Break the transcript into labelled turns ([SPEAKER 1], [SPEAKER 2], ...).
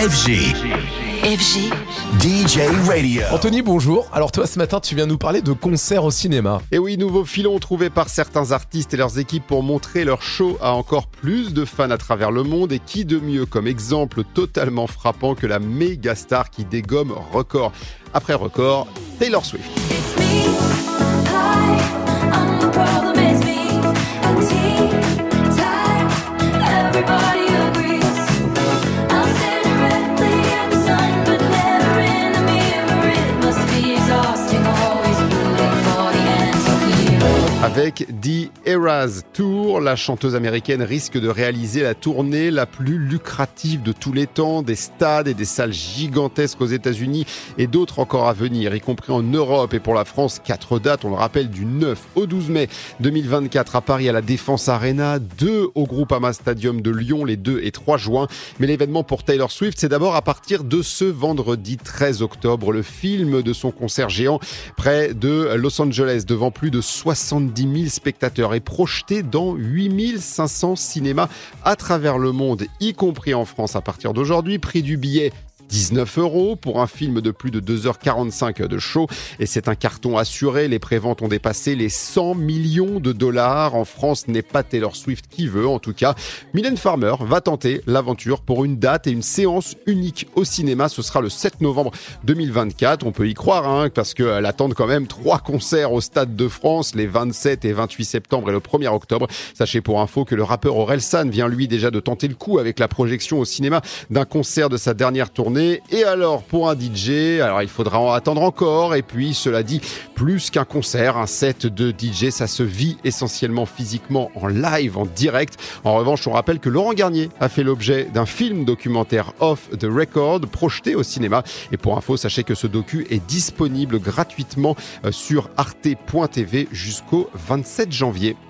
[SPEAKER 1] FG.
[SPEAKER 2] FG.
[SPEAKER 1] DJ Radio.
[SPEAKER 3] Anthony, bonjour. Alors toi, ce matin, tu viens nous parler de concerts au cinéma.
[SPEAKER 4] Et oui, nouveau filon trouvé par certains artistes et leurs équipes pour montrer leur show à encore plus de fans à travers le monde. Et qui de mieux comme exemple totalement frappant que la méga star qui dégomme record après record, Taylor Swift.
[SPEAKER 5] It's me.
[SPEAKER 4] Avec The Eras Tour, la chanteuse américaine risque de réaliser la tournée la plus lucrative de tous les temps, des stades et des salles gigantesques aux États-Unis et d'autres encore à venir, y compris en Europe et pour la France, quatre dates, on le rappelle, du 9 au 12 mai 2024 à Paris à la Défense Arena, deux au Groupama Stadium de Lyon les 2 et 3 juin. Mais l'événement pour Taylor Swift, c'est d'abord à partir de ce vendredi 13 octobre, le film de son concert géant près de Los Angeles devant plus de 70 000 spectateurs est projeté dans 8500 cinémas à travers le monde, y compris en France à partir d'aujourd'hui. Prix du billet 19 euros pour un film de plus de 2h45 de show et c'est un carton assuré. Les préventes ont dépassé les 100 millions de dollars. En France, ce n'est pas Taylor Swift qui veut, en tout cas. Mylène Farmer va tenter l'aventure pour une date et une séance unique au cinéma. Ce sera le 7 novembre 2024. On peut y croire, hein, parce qu'elle attend quand même trois concerts au Stade de France les 27 et 28 septembre et le 1er octobre. Sachez pour info que le rappeur Orelsan vient lui déjà de tenter le coup avec la projection au cinéma d'un concert de sa dernière tournée. Et alors, pour un DJ, alors il faudra en attendre encore. Et puis, cela dit, plus qu'un concert, un set de DJ, ça se vit essentiellement physiquement en live, en direct. En revanche, on rappelle que Laurent Garnier a fait l'objet d'un film documentaire Off the Record projeté au cinéma. Et pour info, sachez que ce docu est disponible gratuitement euh, sur arte.tv jusqu'au 27 janvier.